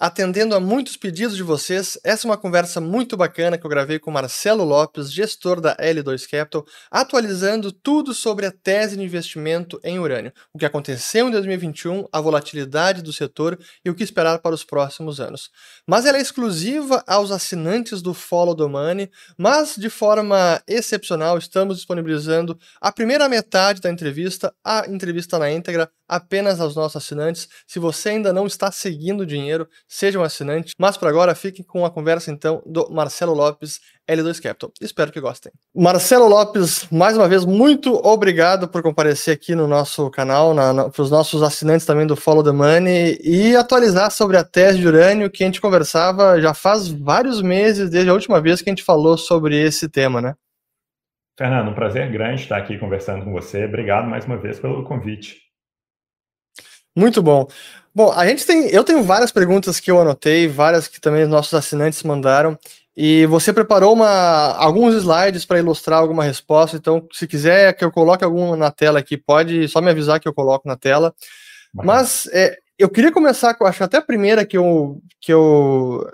Atendendo a muitos pedidos de vocês, essa é uma conversa muito bacana que eu gravei com Marcelo Lopes, gestor da L2 Capital, atualizando tudo sobre a tese de investimento em urânio, o que aconteceu em 2021, a volatilidade do setor e o que esperar para os próximos anos. Mas ela é exclusiva aos assinantes do Follow the Money, mas de forma excepcional estamos disponibilizando a primeira metade da entrevista, a entrevista na íntegra, apenas aos nossos assinantes. Se você ainda não está seguindo o dinheiro, seja um assinante. Mas por agora, fiquem com a conversa então do Marcelo Lopes, L2 Capital. Espero que gostem. Marcelo Lopes, mais uma vez, muito obrigado por comparecer aqui no nosso canal, para os nossos assinantes também do Follow the Money e atualizar sobre a tese de urânio que a gente conversava já faz vários meses, desde a última vez que a gente falou sobre esse tema, né? Fernando, um prazer grande estar aqui conversando com você. Obrigado mais uma vez pelo convite. Muito bom. Bom, a gente tem, eu tenho várias perguntas que eu anotei, várias que também os nossos assinantes mandaram, e você preparou uma, alguns slides para ilustrar alguma resposta, então se quiser que eu coloque alguma na tela aqui, pode só me avisar que eu coloco na tela. Mas é, eu queria começar com, acho até a primeira que eu, que eu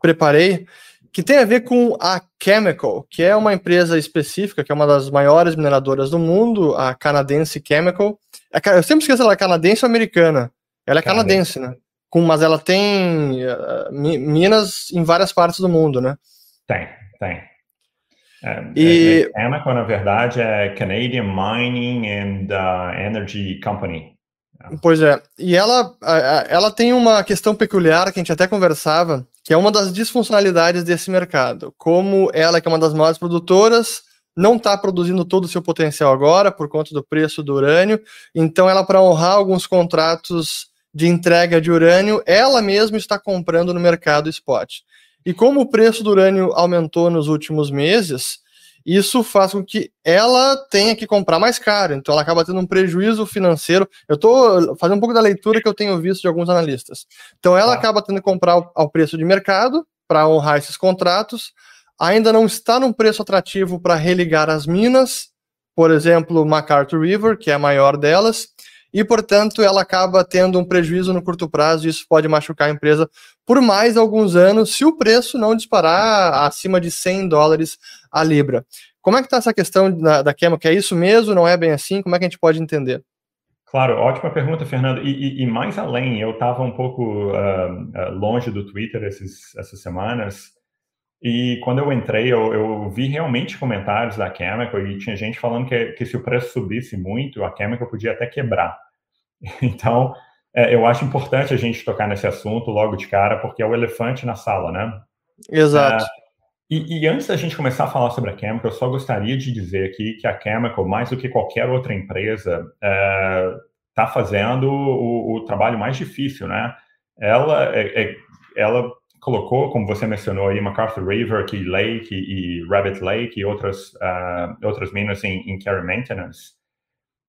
preparei, que tem a ver com a Chemical, que é uma empresa específica, que é uma das maiores mineradoras do mundo, a canadense Chemical. É eu sempre esqueço ela é canadense ou americana. Ela é canadense, canadense né? Com, mas ela tem uh, minas em várias partes do mundo, né? Tem, tem. É, e... É, é, na verdade, é Canadian Mining and uh, Energy Company. Pois é. E ela, ela tem uma questão peculiar que a gente até conversava, que é uma das disfuncionalidades desse mercado. Como ela, que é uma das maiores produtoras, não está produzindo todo o seu potencial agora por conta do preço do urânio. Então, ela, para honrar alguns contratos de entrega de urânio, ela mesma está comprando no mercado spot. E como o preço do urânio aumentou nos últimos meses, isso faz com que ela tenha que comprar mais caro, então ela acaba tendo um prejuízo financeiro. Eu estou fazendo um pouco da leitura que eu tenho visto de alguns analistas. Então ela ah. acaba tendo que comprar ao preço de mercado para honrar esses contratos, ainda não está num preço atrativo para religar as minas, por exemplo, MacArthur River, que é a maior delas, e, portanto, ela acaba tendo um prejuízo no curto prazo e isso pode machucar a empresa por mais alguns anos se o preço não disparar acima de 100 dólares a libra. Como é que está essa questão da, da Que é isso mesmo? Não é bem assim? Como é que a gente pode entender? Claro, ótima pergunta, Fernando. E, e, e mais além, eu estava um pouco uh, longe do Twitter esses, essas semanas, e quando eu entrei, eu, eu, vi realmente comentários da Chemical e tinha gente falando que, que se o preço subisse muito, a Chemical podia até quebrar. Então, é, eu acho importante a gente tocar nesse assunto logo de cara, porque é o elefante na sala, né? Exato. É, e, e, antes da gente começar a falar sobre a Chemical, eu só gostaria de dizer aqui que a Chemical, mais do que qualquer outra empresa, está é, fazendo o, o, trabalho mais difícil, né? Ela, é, é, ela colocou, como você mencionou aí, MacArthur River, Key Lake e, e Rabbit Lake e outras, uh, outras minas em, em care maintenance,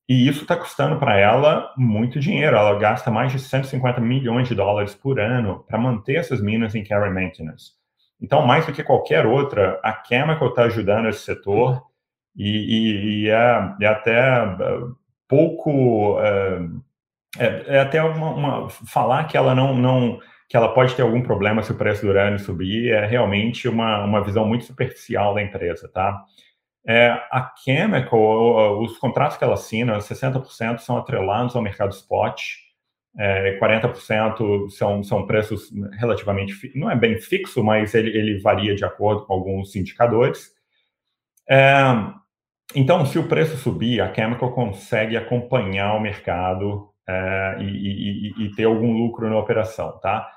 e isso está custando para ela muito dinheiro. Ela gasta mais de 150 milhões de dólares por ano para manter essas minas em care maintenance. Então, mais do que qualquer outra, a Chemical está ajudando esse setor e, e, e é, é, até uh, pouco. Uh, é, é, até uma, uma, falar que ela não, não que ela pode ter algum problema se o preço do urânio subir é realmente uma, uma visão muito superficial da empresa, tá? É, a Chemical, os contratos que ela assina, 60% são atrelados ao mercado spot, é, 40% são, são preços relativamente, não é bem fixo, mas ele, ele varia de acordo com alguns indicadores. É, então, se o preço subir, a Chemical consegue acompanhar o mercado é, e, e, e, ter algum lucro na operação, tá?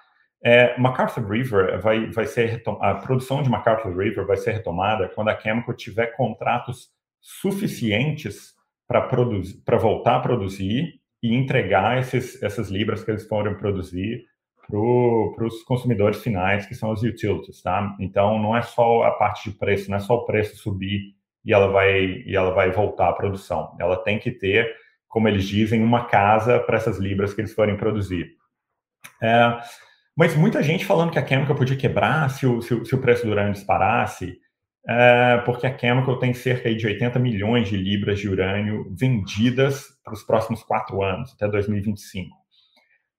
É, MacArthur River vai, vai ser a produção de MacArthur River vai ser retomada quando a Chemical tiver contratos suficientes para produzir, para voltar a produzir e entregar esses, essas libras que eles foram produzir para os consumidores finais, que são os utilities, tá? Então, não é só a parte de preço, não é só o preço subir e ela vai e ela vai voltar à produção. Ela tem que ter, como eles dizem, uma casa para essas libras que eles forem produzir. É, Mas muita gente falando que a Chemical podia quebrar se o, se o, se o preço do urânio disparasse, é, porque a Chemical tem cerca de 80 milhões de libras de urânio vendidas para os próximos quatro anos, até 2025.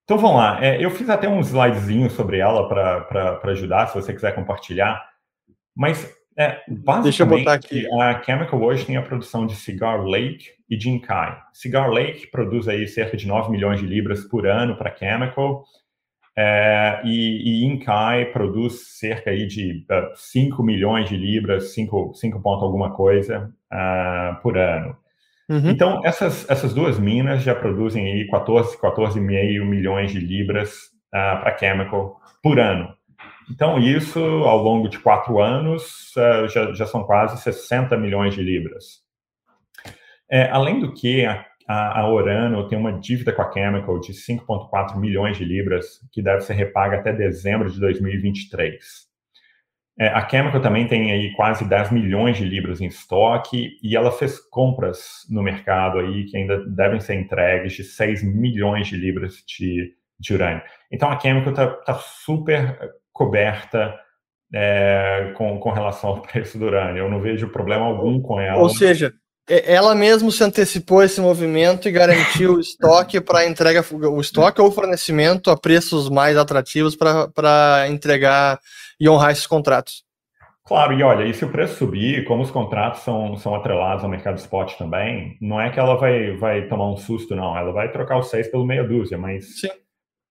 Então vamos lá, é, eu fiz até um slidezinho sobre ela para ajudar, se você quiser compartilhar. Mas é, basicamente a Chemical hoje tem a produção de Cigar Lake e de Inkai. Cigar Lake produz aí cerca de 9 milhões de libras por ano para a Chemical. É, e, e Inkai produz cerca aí de uh, é, 5 milhões de libras, 5, 5 ponto alguma coisa uh, por ano. Uhum. Então, essas, essas duas minas já produzem aí 14, 14,5 milhões de libras uh, para Chemical por ano. Então, isso, ao longo de quatro anos, uh, já, já, são quase 60 milhões de libras. É, além do que, a, a, Orano tem uma dívida com a Chemical de 5,4 milhões de libras, que deve ser repaga até dezembro de 2023. É, a Chemical também tem aí quase 10 milhões de libras em estoque e ela fez compras no mercado aí que ainda devem ser entregues de 6 milhões de libras de, de urânio. Então a Chemical está tá super coberta é, com, com relação ao preço do urânio. Eu não vejo problema algum com ela. Ou seja, ela mesmo se antecipou esse movimento e garantiu o estoque para entrega, o estoque ou fornecimento a preços mais atrativos para entregar e honrar esses contratos. Claro, e olha, e se o preço subir, como os contratos são, são atrelados ao mercado spot também, não é que ela vai, vai tomar um susto, não. Ela vai trocar os seis pelo meia dúzia, mas Sim.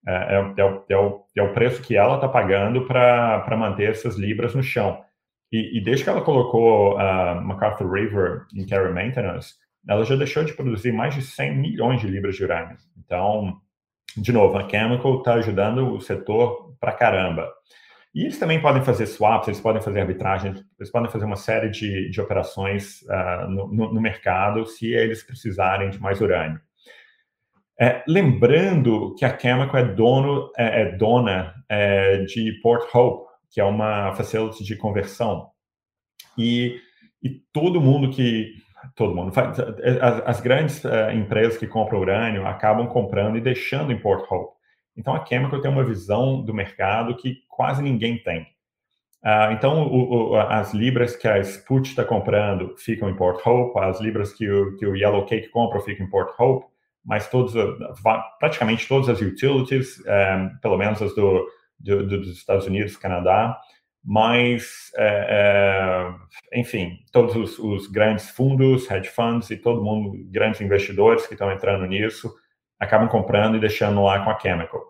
É, é, é, o, é, o, é o preço que ela está pagando para manter essas libras no chão. E, e desde que ela colocou a MacArthur River em Carry Maintenance, ela já deixou de produzir mais de 100 milhões de libras de urânio. Então, de novo, a Chemical está ajudando o setor para caramba. E eles também podem fazer swaps, eles podem fazer arbitragem, eles podem fazer uma série de, de operações uh, no, no, no, mercado se eles precisarem de mais urânio. É, lembrando que a Chemical é, dono, é, é dona é, de Port Hope, que é uma facility de conversão. E, e todo mundo que. Todo mundo. As, as grandes uh, empresas que compram urânio acabam comprando e deixando em Port Hope. Então a Chemical tem uma visão do mercado que quase ninguém tem. Uh, então, o, o, as libras que a Sput está comprando ficam em Port Hope, as libras que o, que o Yellow Cake compra ficam em Port Hope, mas todos, praticamente todas as utilities, um, eh, pelo menos as do, do, do, dos Estados Unidos, Canadá, mas, é, é, enfim, todos os, os, grandes fundos, hedge funds e todo mundo, grandes investidores que estão entrando nisso, acabam comprando e deixando lá com a Chemical.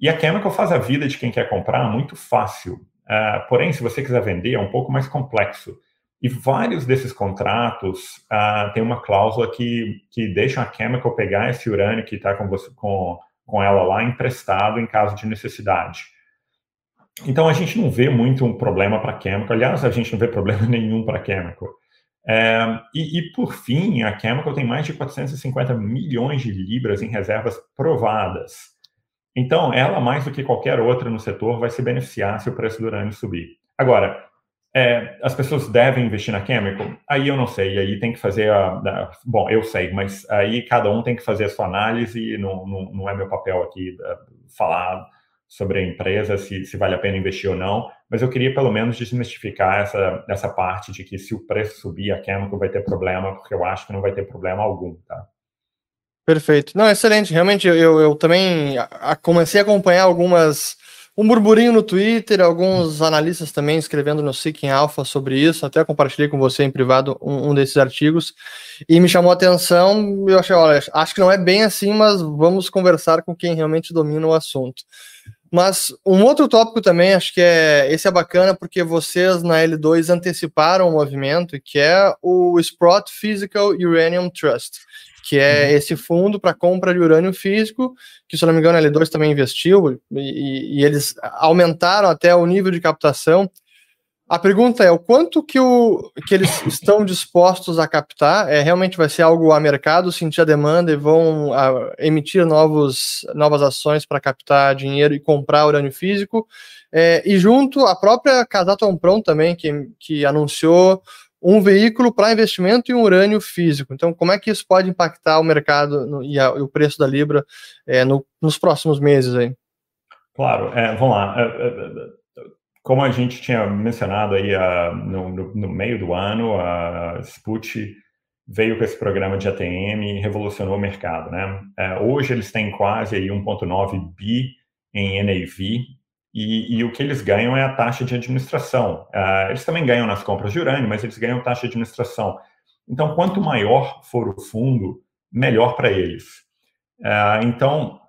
E a Chemical faz a vida de quem quer comprar muito fácil. Uh, porém, se você quiser vender, é um pouco mais complexo. E vários desses contratos uh, uma cláusula que, que deixa a Chemical pegar esse urânio que está com, com, com ela lá emprestado em caso de necessidade. Então, a gente não vê muito um problema para Chemical. Aliás, a gente não vê problema nenhum para Chemical. É, e, e, por fim, a Chemical tem mais de 450 milhões de libras em reservas provadas. Então, ela, mais do que qualquer outra no setor, vai se beneficiar se o preço do urânio subir. Agora, é, as pessoas devem investir na Chemical? Aí eu não sei, aí tem que fazer a, a, Bom, eu sei, mas aí cada um tem que fazer a sua análise, não, não, não é meu papel aqui uh, falar sobre a empresa, se, se vale a pena investir ou não, mas eu queria pelo menos desmistificar essa, essa parte de que se o preço subir, a Chemical vai ter problema, porque eu acho que não vai ter problema algum, tá? Perfeito. Não, excelente. Realmente, eu, eu também a, comecei a acompanhar algumas um burburinho no Twitter, alguns analistas também escrevendo no Seeking Alpha sobre isso, até compartilhei com você em privado um, um, desses artigos, e me chamou a atenção, eu achei, olha, acho que não é bem assim, mas vamos conversar com quem realmente domina o assunto. Mas um outro tópico também, acho que é esse é bacana porque vocês na L2 anteciparam o movimento, que é o Sprott Physical Uranium Trust, que é uhum. esse fundo para compra de urânio físico, que se não me engano a L2 também investiu, e, e eles aumentaram até o nível de captação a pergunta é o quanto que, o, que eles estão dispostos a captar? É, realmente vai ser algo a mercado sentir a demanda e vão a, emitir novos, novas ações para captar dinheiro e comprar urânio físico? É, e junto a própria Casatom também, que, que anunciou um veículo para investimento em urânio físico. Então, como é que isso pode impactar o mercado no, e, a, e, o preço da Libra é, no, nos próximos meses aí? Claro, é, vamos lá. É, é, é, como a gente tinha mencionado aí uh, no, no, no, meio do ano, a Sput veio com esse programa de ATM e revolucionou o mercado, né? Uh, hoje eles têm quase aí 1.9 bi em NAV e, e, o que eles ganham é a taxa de administração. Uh, eles também ganham nas compras de urânio, mas eles ganham taxa de administração. Então, quanto maior for o fundo, melhor para eles. Uh, então,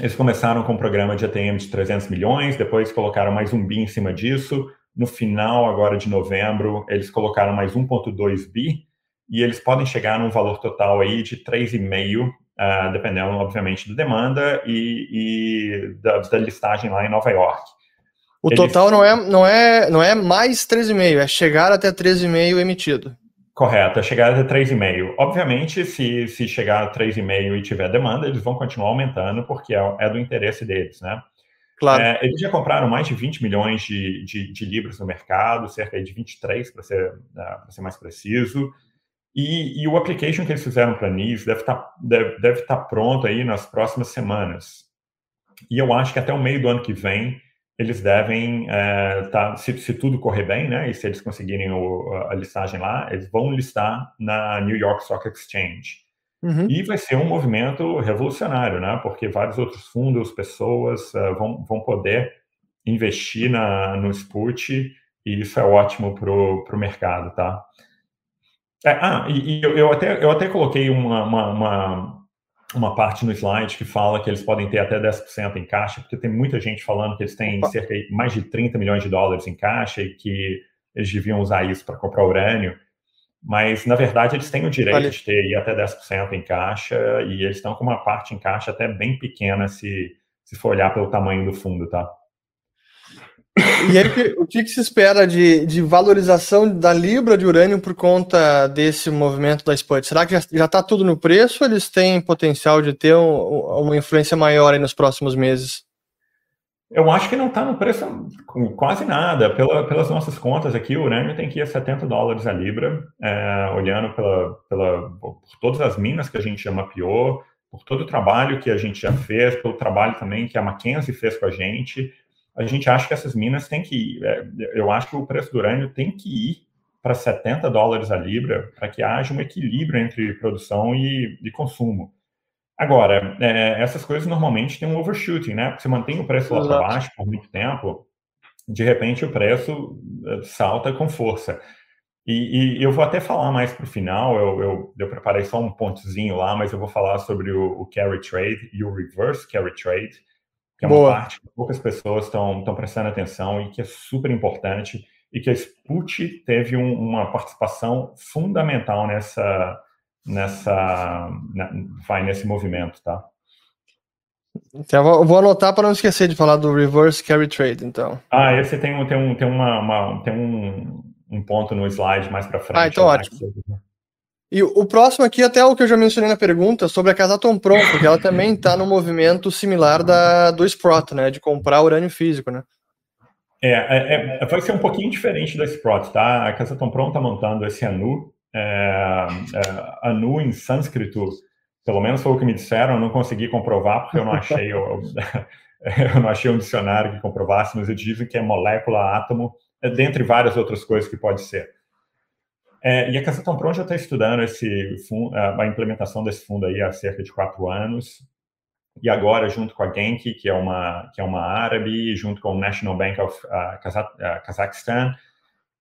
eles começaram com um programa de ATM de 300 milhões, depois colocaram mais um bi em cima disso. No final, agora de novembro, eles colocaram mais 1,2 bi e eles podem chegar num valor total aí de 3,5, uh, ah, dependendo, obviamente, da demanda e, e da, da, listagem lá em Nova York. O eles... total não é, não, é, não é mais 3,5, é chegar até 13,5 emitido. Correto, a chegada de 3,5. Obviamente, se, se chegar a 3,5 e tiver demanda, eles vão continuar aumentando, porque é, é do interesse deles, né? Claro. É, eles já compraram mais de 20 milhões de, de, de livros no mercado, cerca de 23, para ser, uh, ser mais preciso. E, e, o application que eles fizeram para a NIS deve estar tá, deve, deve tá pronto aí nas próximas semanas. E eu acho que até o meio do ano que vem eles devem, é, tá, se, se, tudo correr bem, né, e se eles conseguirem o, a listagem lá, eles vão listar na New York Stock Exchange. Uhum. E vai ser um movimento revolucionário, né, porque vários outros fundos, pessoas uh, vão, vão poder investir na, no Sput, e isso é ótimo para o mercado, tá? É, ah, e, e eu, eu, até, eu até coloquei uma, uma, uma uma parte no slide que fala que eles podem ter até 10% em caixa, porque tem muita gente falando que eles têm Opa. cerca de mais de 30 milhões de dólares em caixa e que eles deviam usar isso para comprar urânio. Mas, na verdade, eles têm o direito Olha. de ter até 10% em caixa e eles estão com uma parte em caixa até bem pequena se, se for olhar pelo tamanho do fundo, tá? E aí, o que, que se espera de, de, valorização da libra de urânio por conta desse movimento da Sput? Será que já está tudo no preço ou eles têm potencial de ter um, uma influência maior nos próximos meses? Eu acho que não está no preço quase nada. Pela, pelas nossas contas aqui, o urânio tem que ir a 70 dólares a libra, é, olhando pela, pela, por todas as minas que a gente já mapeou, por todo o trabalho que a gente já fez, pelo trabalho também que a Mackenzie fez com a gente a gente acha que essas minas têm que ir. É, eu acho que o preço do urânio tem que ir para 70 dólares a libra para que haja um equilíbrio entre produção e, e consumo. Agora, é, essas coisas normalmente têm um overshooting, né? Porque você mantém o preço lá para baixo por muito tempo, de repente o preço é, salta com força. E, e eu vou até falar mais para o final, eu, eu, eu, preparei só um pontozinho lá, mas eu vou falar sobre o, o carry trade e o reverse carry trade, que é uma Boa. parte que poucas pessoas estão prestando atenção e que é super importante, e que a Sput teve um, uma participação fundamental nessa, nessa, na, vai nesse movimento, tá? Então, eu vou anotar para não esquecer de falar do reverse carry trade, então. Ah, esse tem, tem, um, tem, uma, uma tem um, um ponto no slide mais para frente. Ah, então ótimo. E o próximo aqui, até o que eu já mencionei na pergunta, sobre a Casatom Pro, porque ela também está no movimento similar da, do Sprott, né? De comprar urânio físico, né? É, é, é vai ser um pouquinho diferente da Sprott, tá? A Casatom Pro está montando esse ANU. É, é, ANU em sânscrito, pelo menos foi o que me disseram, eu não consegui comprovar, porque eu não achei, eu, eu não achei um dicionário que comprovasse, mas eles dizem que é molécula, átomo, é, dentre várias outras coisas que pode ser. É, e a Cassatão Pro já está estudando esse a implementação desse fundo aí há cerca de quatro anos. E agora, junto com a Genki, que é uma, que é uma árabe, junto com o National Bank of uh, Kazakhstan,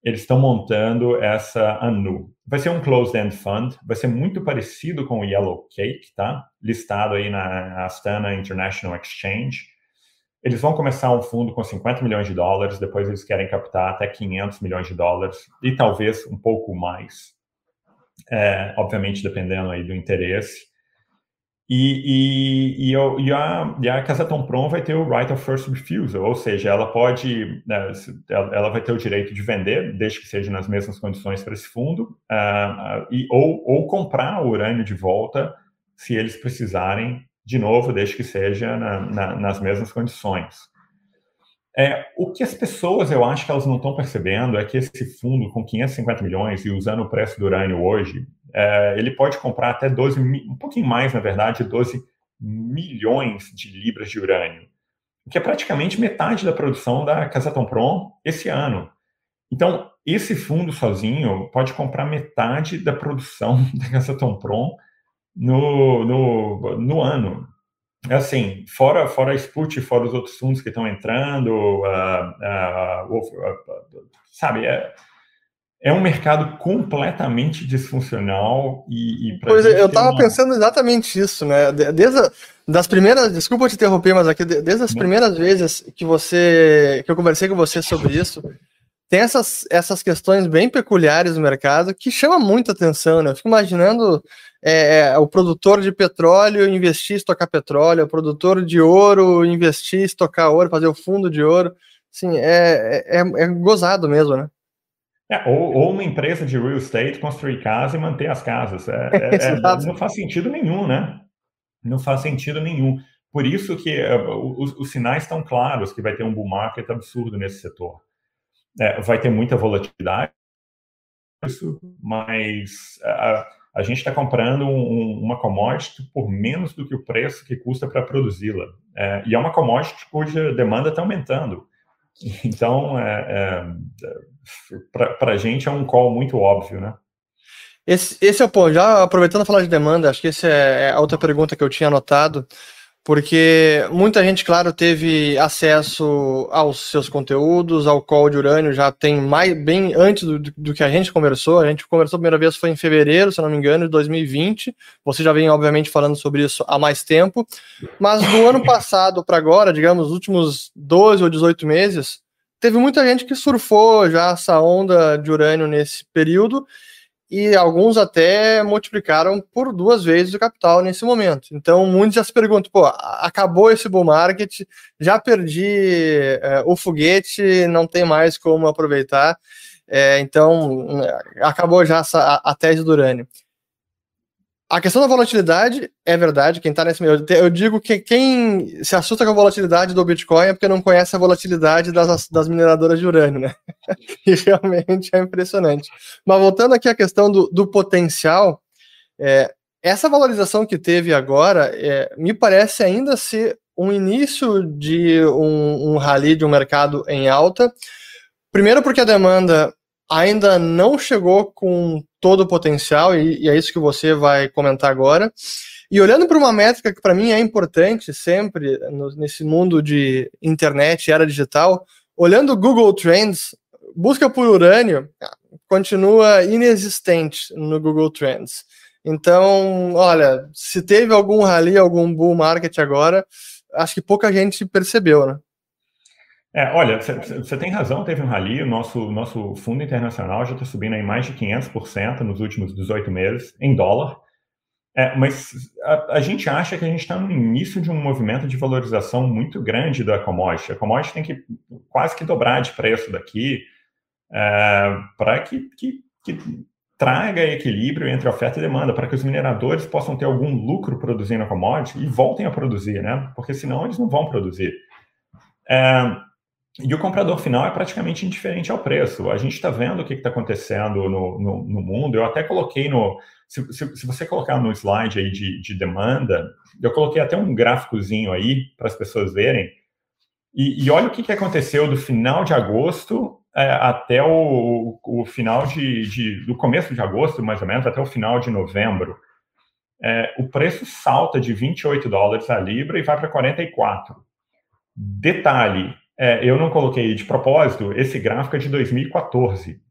eles estão montando essa ANU. Vai ser um closed-end fund, vai ser muito parecido com o Yellow Cake, tá? Listado aí na Astana International Exchange. Eles vão começar um fundo com 50 milhões de dólares, depois eles querem captar até 500 milhões de dólares e talvez um pouco mais, é, obviamente dependendo aí do interesse. E, e, e, e, a, e a Casatom Prom vai ter o right of first refusal, ou seja, ela pode, né, ela vai ter o direito de vender, desde que seja nas mesmas condições para esse fundo, uh, e, ou, ou comprar o urânio de volta, se eles precisarem de novo, desde que seja na, na, nas mesmas condições. É, o que as pessoas, eu acho que elas não estão percebendo é que esse fundo com 550 milhões e usando o preço do urânio hoje, é, ele pode comprar até 12, um pouquinho mais, na verdade, 12 milhões de libras de urânio. que é praticamente metade da produção da Casatomprom esse ano. Então, esse fundo sozinho pode comprar metade da produção da Casatomprom no, no, no ano. É assim, fora, fora a Sput, fora os outros fundos que estão entrando, uh, uh, uh, sabe, é, é um mercado completamente disfuncional e, e pois é, eu estava uma... pensando exatamente isso, né? Desde a, das primeiras, desculpa te interromper, mas aqui desde as primeiras vezes que você que eu conversei com você sobre isso, tem essas, essas questões bem peculiares no mercado que chamam muita atenção, né? Eu fico imaginando é, é, o produtor de petróleo investir estocar petróleo, o produtor de ouro investir estocar ouro, fazer o fundo de ouro. Sim, é, é, é gozado mesmo, né? É, ou, ou, uma empresa de real estate construir casa e manter as casas. É, é, é não faz sentido nenhum, né? Não faz sentido nenhum. Por isso que os, os, sinais estão claros que vai ter um bull market absurdo nesse setor. vai ter muita volatilidade, mas uh, a gente está comprando um, uma commodity por menos do que o preço que custa para produzi-la. É, e é uma commodity cuja demanda está aumentando. Então, é, é, para a gente é um call muito óbvio, né? Esse, esse é o ponto. Já aproveitando a falar de demanda, acho que essa é a outra pergunta que eu tinha anotado porque muita gente, claro, teve acesso aos seus conteúdos, ao call de urânio, já tem mais bem antes do, do, que a gente conversou. A gente conversou a primeira vez foi em fevereiro, se não me engano, de 2020. Você já vem, obviamente, falando sobre isso há mais tempo. Mas do ano passado para agora, digamos, os últimos 12 ou 18 meses, teve muita gente que surfou já essa onda de urânio nesse período e alguns até multiplicaram por duas vezes o capital nesse momento. Então, muitos já se perguntam: pô, acabou esse bull market, já perdi é, o foguete, não tem mais como aproveitar. É, então, acabou já essa, a, a tese do urânio. A questão da volatilidade é verdade, quem está nesse meio. Eu digo que quem se assusta com a volatilidade do Bitcoin é porque não conhece a volatilidade das, das mineradoras de urânio, né? e realmente é impressionante. Mas voltando aqui à questão do, do potencial, é, essa valorização que teve agora é, me parece ainda ser um início de um, um rally de um mercado em alta. Primeiro, porque a demanda ainda não chegou com todo o potencial, e, e é isso que você vai comentar agora. E olhando para uma métrica que para mim é importante sempre no, nesse mundo de internet, era digital, olhando o Google Trends, busca por urânio continua inexistente no Google Trends. Então, olha, se teve algum rally, algum bull market agora, acho que pouca gente percebeu, né? É, olha, você tem razão, teve um rally, o nosso, nosso fundo internacional já está subindo aí mais de 500% nos últimos 18 meses, em dólar. É, mas a, a, gente acha que a gente está no início de um movimento de valorização muito grande da commodity. A commodity tem que quase que dobrar de preço daqui é, para que, que, que traga equilíbrio entre oferta e demanda, para que os mineradores possam ter algum lucro produzindo a commodity e voltem a produzir, né? Porque senão eles não vão produzir. É, e o comprador final é praticamente indiferente ao preço. A gente está vendo o que está acontecendo no, no, no, mundo. Eu até coloquei no. Se, se, se, você colocar no slide aí de, de demanda, eu coloquei até um gráficozinho aí para as pessoas verem. E, e, olha o que, que aconteceu do final de agosto é, até o, o final de, de, do começo de agosto, mais ou menos, até o final de novembro. É, o preço salta de 28 dólares a libra e vai para 44. Detalhe, é, eu não coloquei de propósito, esse gráfico é de 2014.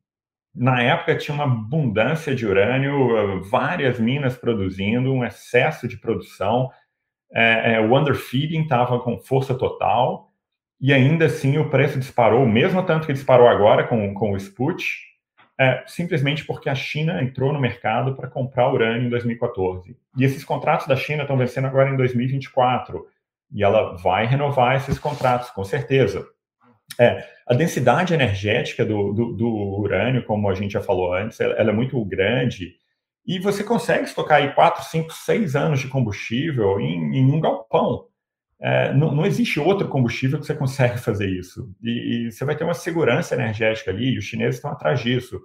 Na época tinha uma abundância de urânio, várias minas produzindo, um excesso de produção, é, é, o underfeeding estava com força total, e ainda assim o preço disparou, mesmo tanto que disparou agora com, com o Sput, é, simplesmente porque a China entrou no mercado para comprar urânio em 2014. E esses contratos da China estão vencendo agora em 2024 e ela vai renovar esses contratos, com certeza. É, a densidade energética do, do, do, urânio, como a gente já falou antes, ela, ela, é muito grande e você consegue estocar aí 4, 5, 6 anos de combustível em, em um galpão. É, não, não, existe outro combustível que você consegue fazer isso. E, e, você vai ter uma segurança energética ali, e os chineses estão atrás disso.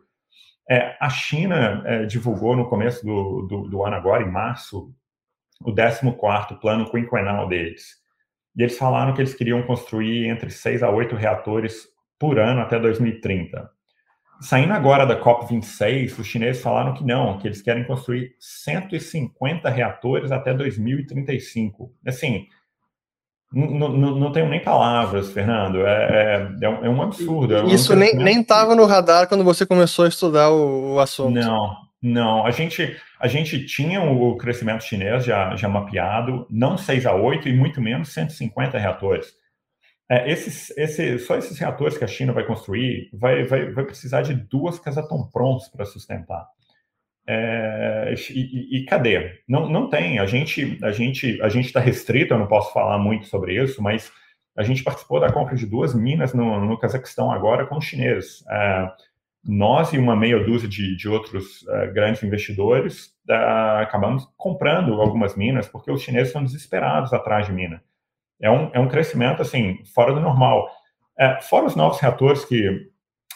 É, a China é, divulgou no começo do, do, do, ano agora, em março, o 14º plano quinquenal deles. e eles falaram que eles queriam construir entre 6 a 8 reatores por ano até 2030. Saindo agora da COP26, os chineses falaram que não, que eles querem construir 150 reatores até 2035. Assim, não, tenho nem palavras, Fernando. É, é, é um é absurdo. É um Isso nem estava no radar quando você começou a estudar o, o, assunto. Não, não. A gente, a gente tinha o crescimento chinês já, já mapeado, não 6 a 8 e muito menos 150 reatores. É, esses, esse, só esses reatores que a China vai construir vai, vai, vai precisar de duas Casatomprons para sustentar. É, e, e, cadê? Não, não tem. A gente a gente a gente está restrito. Eu não posso falar muito sobre isso, mas a gente participou da compra de duas minas no, no Cazaquistão agora com os chineses. É, nós e uma meia dúzia de, de outros é, grandes investidores é, acabamos comprando algumas minas porque os chineses estão desesperados atrás de mina. É um, é um crescimento assim fora do normal. É, fora os novos reatores que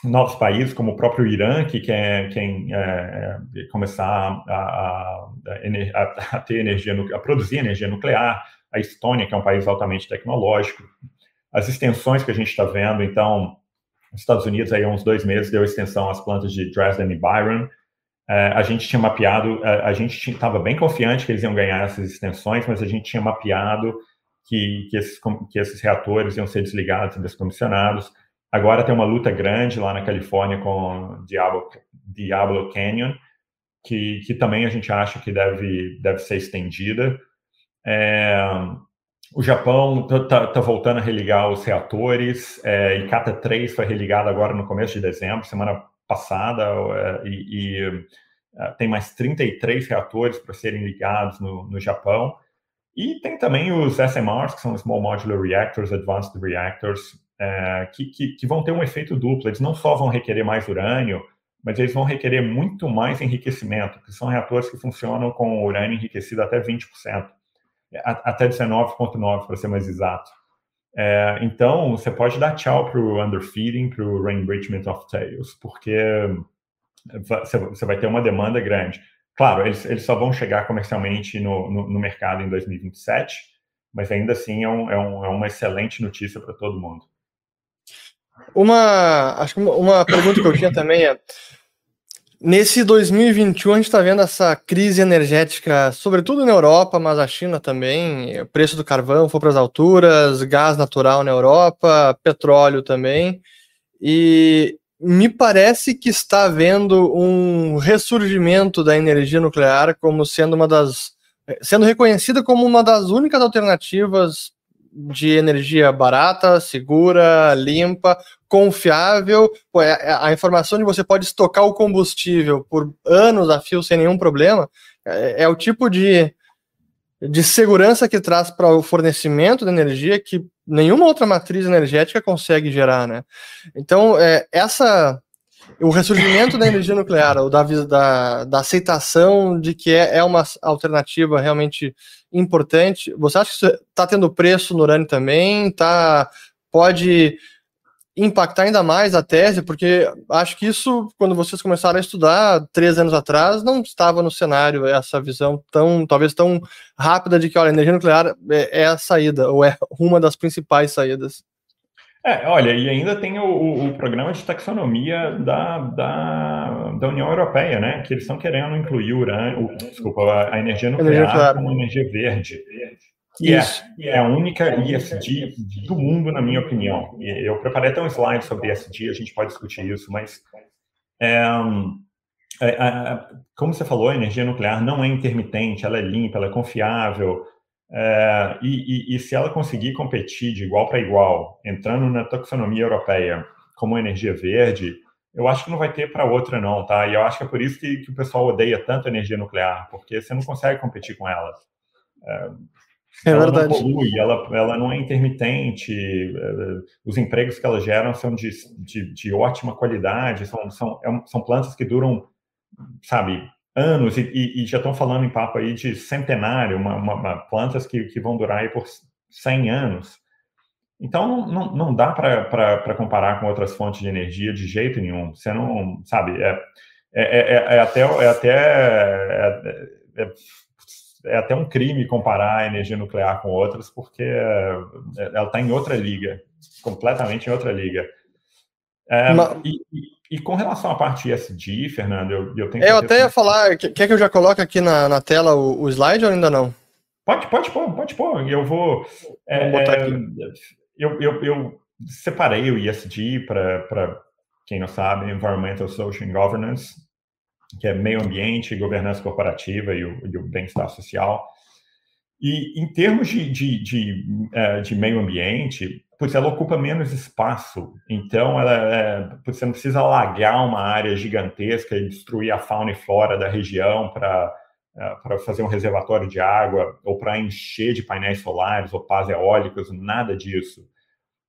novos países, como o próprio Irã, que quer, quer começar a, a, a, a, ter energia, a produzir energia nuclear, a Estônia, que é um país altamente tecnológico, as extensões que a gente está vendo, então, os Estados Unidos, aí há uns dois meses, deu extensão às plantas de Dresden e Byron, é, a gente tinha mapeado, é, a gente estava bem confiante que eles iam ganhar essas extensões, mas a gente tinha mapeado que, que, esses, que esses reatores iam ser desligados e descomissionados, Agora tem uma luta grande lá na Califórnia com Diablo, Diablo Canyon, que, que também a gente acha que deve, deve ser estendida. É, o Japão está tá, tá voltando a religar os reatores. É, Ikata 3 foi religado agora no começo de dezembro, semana passada, é, e, e é, tem mais 33 reatores para serem ligados no, no Japão. E tem também os SMRs, que são Small Modular Reactors, Advanced Reactors, é, que, que, que, vão ter um efeito duplo. Eles não só vão requerer mais urânio, mas eles vão requerer muito mais enriquecimento, que são reatores que funcionam com urânio enriquecido até 20%, até 19,9% para ser mais exato. É, então, você pode dar tchau para o underfeeding, para o re-enrichment of tails, porque você vai ter uma demanda grande. Claro, eles, eles só vão chegar comercialmente no, no, no mercado em 2027, mas ainda assim é, um, é, um, é uma excelente notícia para todo mundo. Uma, acho que uma pergunta que eu tinha também é, nesse 2021 a gente está vendo essa crise energética, sobretudo na Europa, mas a China também, o preço do carvão foi para as alturas, gás natural na Europa, petróleo também, e me parece que está havendo um ressurgimento da energia nuclear como sendo uma das sendo reconhecida como uma das únicas alternativas de energia barata, segura, limpa, confiável. Pô, é, é, a informação de você pode estocar o combustível por anos a fio sem nenhum problema é, é o tipo de, de segurança que traz para o fornecimento de energia que nenhuma outra matriz energética consegue gerar, né? Então, é, essa o ressurgimento da energia nuclear, ou da, da, da aceitação de que é, é, uma alternativa realmente importante. Você acha que está tendo preço no urânio também? Tá, pode impactar ainda mais a tese, porque acho que isso, quando vocês começaram a estudar três anos atrás, não estava no cenário essa visão tão, talvez tão rápida de que, olha, a energia nuclear é, é a saída, ou é uma das principais saídas. É, olha, e ainda tem o, o, programa de taxonomia da, da, da, União Europeia, né? Que eles estão querendo incluir o urânio, o, desculpa, a, energia nuclear energia como energia verde. Que é, é a única ISD do mundo, na minha opinião. Eu preparei até um slide sobre ISD, a gente pode discutir isso, mas é, é, é, como você falou, a energia nuclear não é intermitente, ela é limpa, ela é confiável, é, e, e, e, se ela conseguir competir de igual para igual, entrando na taxonomia europeia como energia verde, eu acho que não vai ter para outra não, tá? E eu acho que é por isso que, que, o pessoal odeia tanto a energia nuclear, porque você não consegue competir com ela. É, é ela verdade. não polui, ela, ela não é intermitente, é, os empregos que ela geram são de, de, de ótima qualidade, são, são, é são plantas que duram, sabe, anos, e, e, já estão falando em papo aí de centenário, uma, uma, uma plantas que, que vão durar aí por 100 anos. Então, não, não, dá para comparar com outras fontes de energia de jeito nenhum. Você não, sabe, é, é, é, é até, é até é, é, é até um crime comparar a energia nuclear com outras, porque é, ela está em outra liga, completamente em outra liga. É, Mas... e, e, com relação à parte ESG, Fernando, eu, eu tenho. É, eu até ia falar, quer que eu já coloque aqui na, na tela o, o slide ou ainda não? Pode, pode pôr, pode pôr. Eu vou. É, botar aqui. Eu, eu, eu separei o ESG para quem não sabe, Environmental, Social and Governance, que é meio ambiente, governança corporativa e o, o bem-estar social. E em termos de, de, de, é, de, meio ambiente, pois ela ocupa menos espaço. Então, ela é, você não precisa alagar uma área gigantesca e destruir a fauna e flora da região para é, para fazer um reservatório de água ou para encher de painéis solares ou pás eólicos, nada disso.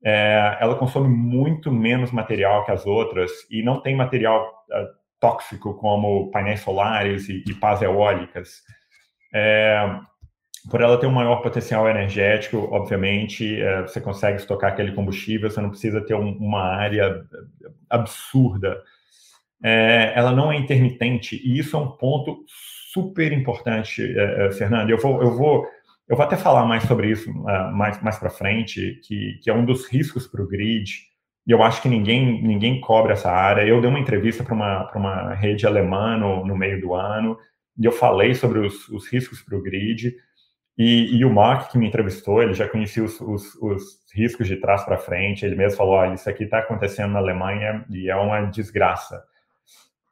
É, ela consome muito menos material que as outras e não tem material uh, tóxico como painéis solares e, e pás eólicas. É, por ela ter um maior potencial energético, obviamente, é, você consegue estocar aquele combustível, você não precisa ter um, uma área absurda. É, ela não é intermitente, e isso é um ponto super importante, é, é, Fernando. Eu vou, eu vou, eu vou até falar mais sobre isso mais, mais para frente, que, que é um dos riscos para o grid. E eu acho que ninguém, ninguém cobre essa área. Eu dei uma entrevista para uma, uma rede alemã no, no meio do ano, e eu falei sobre os, os riscos para o grid. E, e, o Mark, que me entrevistou, ele já conhecia os, os, os riscos de trás para frente. Ele mesmo falou: olha, isso aqui está acontecendo na Alemanha e é uma desgraça.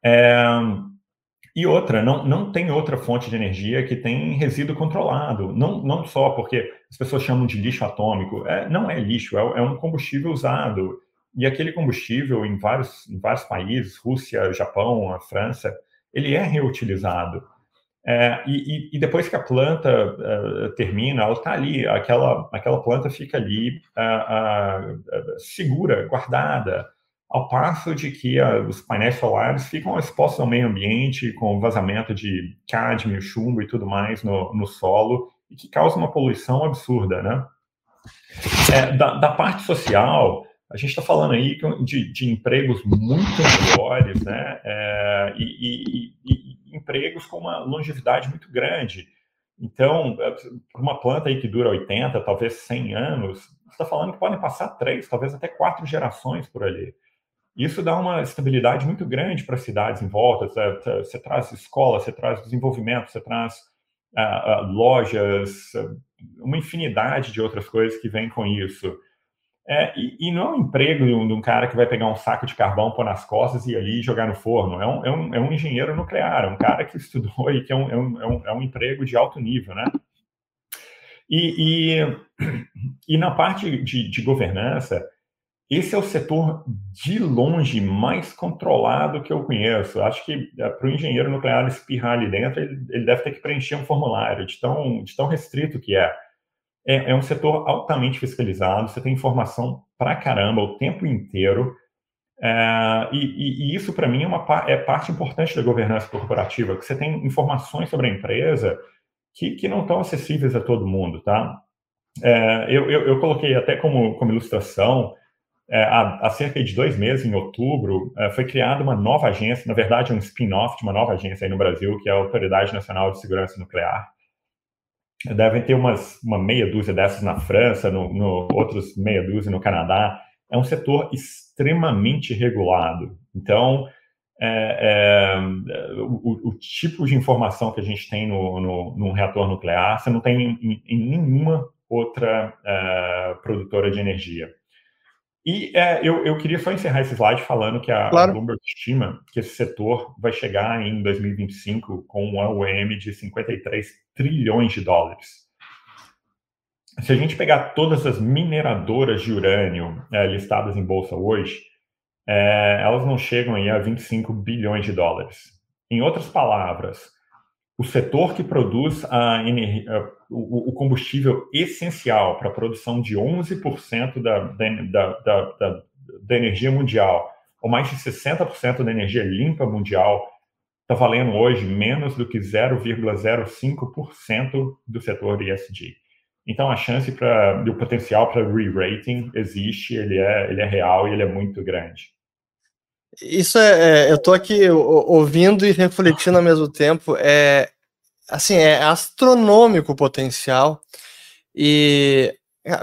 É, e outra, não, não tem outra fonte de energia que tem resíduo controlado. Não, não só porque as pessoas chamam de lixo atômico. É, não é lixo, é, é um combustível usado. E aquele combustível, em vários, em vários países, Rússia, Japão, a França, ele é reutilizado. É, e, e, depois que a planta uh, termina, ela está ali, aquela, aquela planta fica ali uh, uh, segura, guardada. Ao passo de que os painéis solares ficam expostos ao meio ambiente, com vazamento de cádmio, chumbo e tudo mais no, no solo, e que causa uma poluição absurda, né? É, da, da, parte social, a gente está falando aí de, de, empregos muito melhores, né? É, e, e, e, empregos com uma longevidade muito grande. Então, é, uma planta aí que dura 80, talvez 100 anos, você está falando que podem passar três, talvez até quatro gerações por ali. Isso dá uma estabilidade muito grande para as cidades em volta. Você, traz escola, você traz desenvolvimento, você traz uh, uh, lojas, uma infinidade de outras coisas que vêm com isso. É, e, e, não é um emprego de um, de um, cara que vai pegar um saco de carvão, pôr nas costas e ali jogar no forno. É um, é um, é um engenheiro nuclear, é um cara que estudou e que é um, é um, é um, é um emprego de alto nível, né? E, e, e na parte de, de governança, esse é o setor de longe mais controlado que eu conheço. Acho que é, para o engenheiro nuclear espirrar ali dentro, ele, ele, deve ter que preencher um formulário de tão, de tão restrito que é. É. é. um setor altamente fiscalizado, você tem informação pra caramba o tempo inteiro. É, e, e, isso, para mim, é, uma, é parte importante da governança corporativa, que você tem informações sobre a empresa que, que não estão acessíveis a todo mundo, tá? É, eu, eu, eu, coloquei até como, como ilustração é, há, há, cerca de dois meses, em outubro, é, foi criada uma nova agência, na verdade, um spin-off de uma nova agência aí no Brasil, que é a Autoridade Nacional de Segurança Nuclear. Devem ter umas, uma meia dúzia dessas na França, no, no, outros meia dúzia no Canadá. É um setor extremamente regulado. Então, é, é, o, o, tipo de informação que a gente tem no, no, no reator nuclear, você não tem em, em nenhuma outra é, produtora de energia. E é, eu, eu queria só encerrar esse slide falando que a, claro. a Bloomberg estima que esse setor vai chegar em 2025 com um AUM de 53 trilhões de dólares. Se a gente pegar todas as mineradoras de urânio é, listadas em bolsa hoje, é, elas não chegam aí a 25 bilhões de dólares. Em outras palavras, o setor que produz a energia, o, combustível essencial para a produção de 11% da, da, da, da, da energia mundial, ou mais de 60% da energia limpa mundial, está valendo hoje menos do que 0,05% do setor ESG. Então, a chance para o potencial para re-rating existe, ele é, ele é real e ele é muito grande. Isso é, é eu estou aqui ouvindo e refletindo ao mesmo tempo. É, assim, é astronômico o potencial. E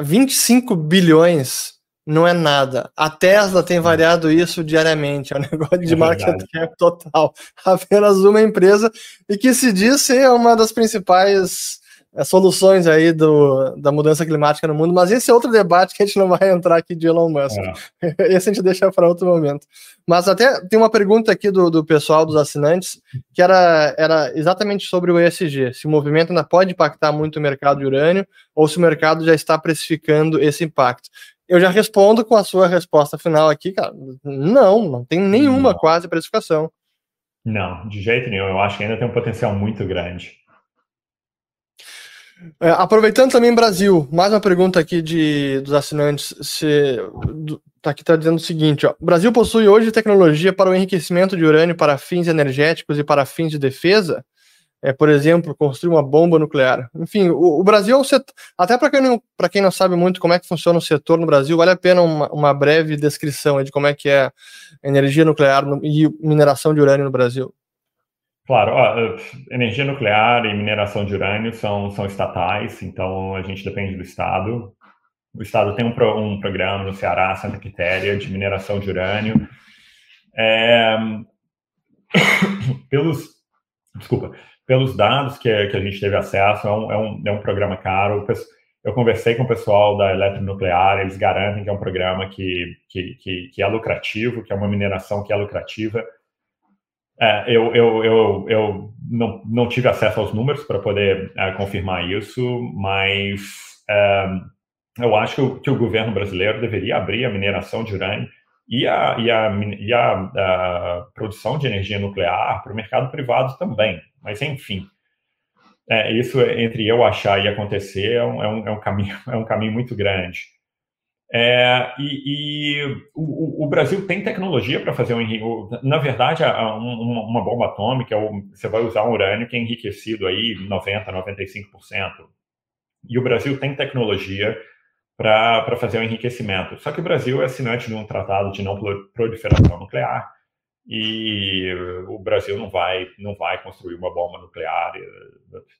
25 bilhões não é nada. A Tesla tem variado isso diariamente, é um negócio de é market cap total. Apenas uma empresa e que se diz ser uma das principais soluções aí do, da mudança climática no mundo, mas esse é outro debate que a gente não vai entrar aqui de Elon Musk. É. Esse a gente deixa para outro momento. Mas até tem uma pergunta aqui do, do pessoal, dos assinantes, que era, era exatamente sobre o ESG. Se o movimento ainda pode impactar muito o mercado de urânio ou se o mercado já está precificando esse impacto. Eu já respondo com a sua resposta final aqui, cara. Não, não tem nenhuma não. quase precificação. Não, de jeito nenhum. Eu acho que ainda tem um potencial muito grande. É, aproveitando também Brasil, mais uma pergunta aqui de, dos assinantes. Se, do, tá aqui tá dizendo o seguinte: ó, Brasil possui hoje tecnologia para o enriquecimento de urânio para fins energéticos e para fins de defesa? É, por exemplo, construir uma bomba nuclear. Enfim, o, o Brasil é um setor. Até para quem, não, quem não sabe muito como é que funciona o setor no Brasil, vale a pena uma, uma breve descrição de como é que é energia nuclear no, e mineração de urânio no Brasil. Claro, ó, energia nuclear e mineração de urânio são, são estatais, então a gente depende do Estado. O Estado tem um, pro, um programa no Ceará, Santa Quitéria, de mineração de urânio. É, pelos, desculpa, pelos dados que, que a gente teve acesso, é um, é um, é um programa caro. Eu conversei com o pessoal da Eletronuclear, eles garantem que é um programa que, que, que, que é lucrativo, que é uma mineração que é lucrativa é, eu eu, eu, eu não, não tive acesso aos números para poder é, confirmar isso, mas é, eu acho que o, governo brasileiro deveria abrir a mineração de urânio e a, e a, e a, a produção de energia nuclear para o mercado privado também. Mas, enfim, é, isso entre eu achar e acontecer é um, é um, é caminho, é um caminho muito grande. É, e, e o, o, Brasil tem tecnologia para fazer um Na verdade, uma, uma bomba atômica, você vai usar um urânio que é enriquecido aí 90%, 95%. E o Brasil tem tecnologia para fazer o um enriquecimento. Só que o Brasil é assinante de um tratado de não proliferação nuclear e o Brasil não vai não vai construir uma bomba nuclear,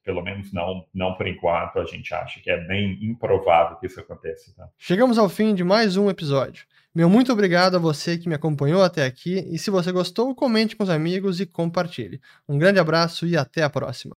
pelo menos não não por enquanto. A gente acha que é bem improvável que isso aconteça. Tá? Chegamos ao fim de mais um episódio. Meu muito obrigado a você que me acompanhou até aqui e se você gostou, comente com os amigos e compartilhe. Um grande abraço e até a próxima.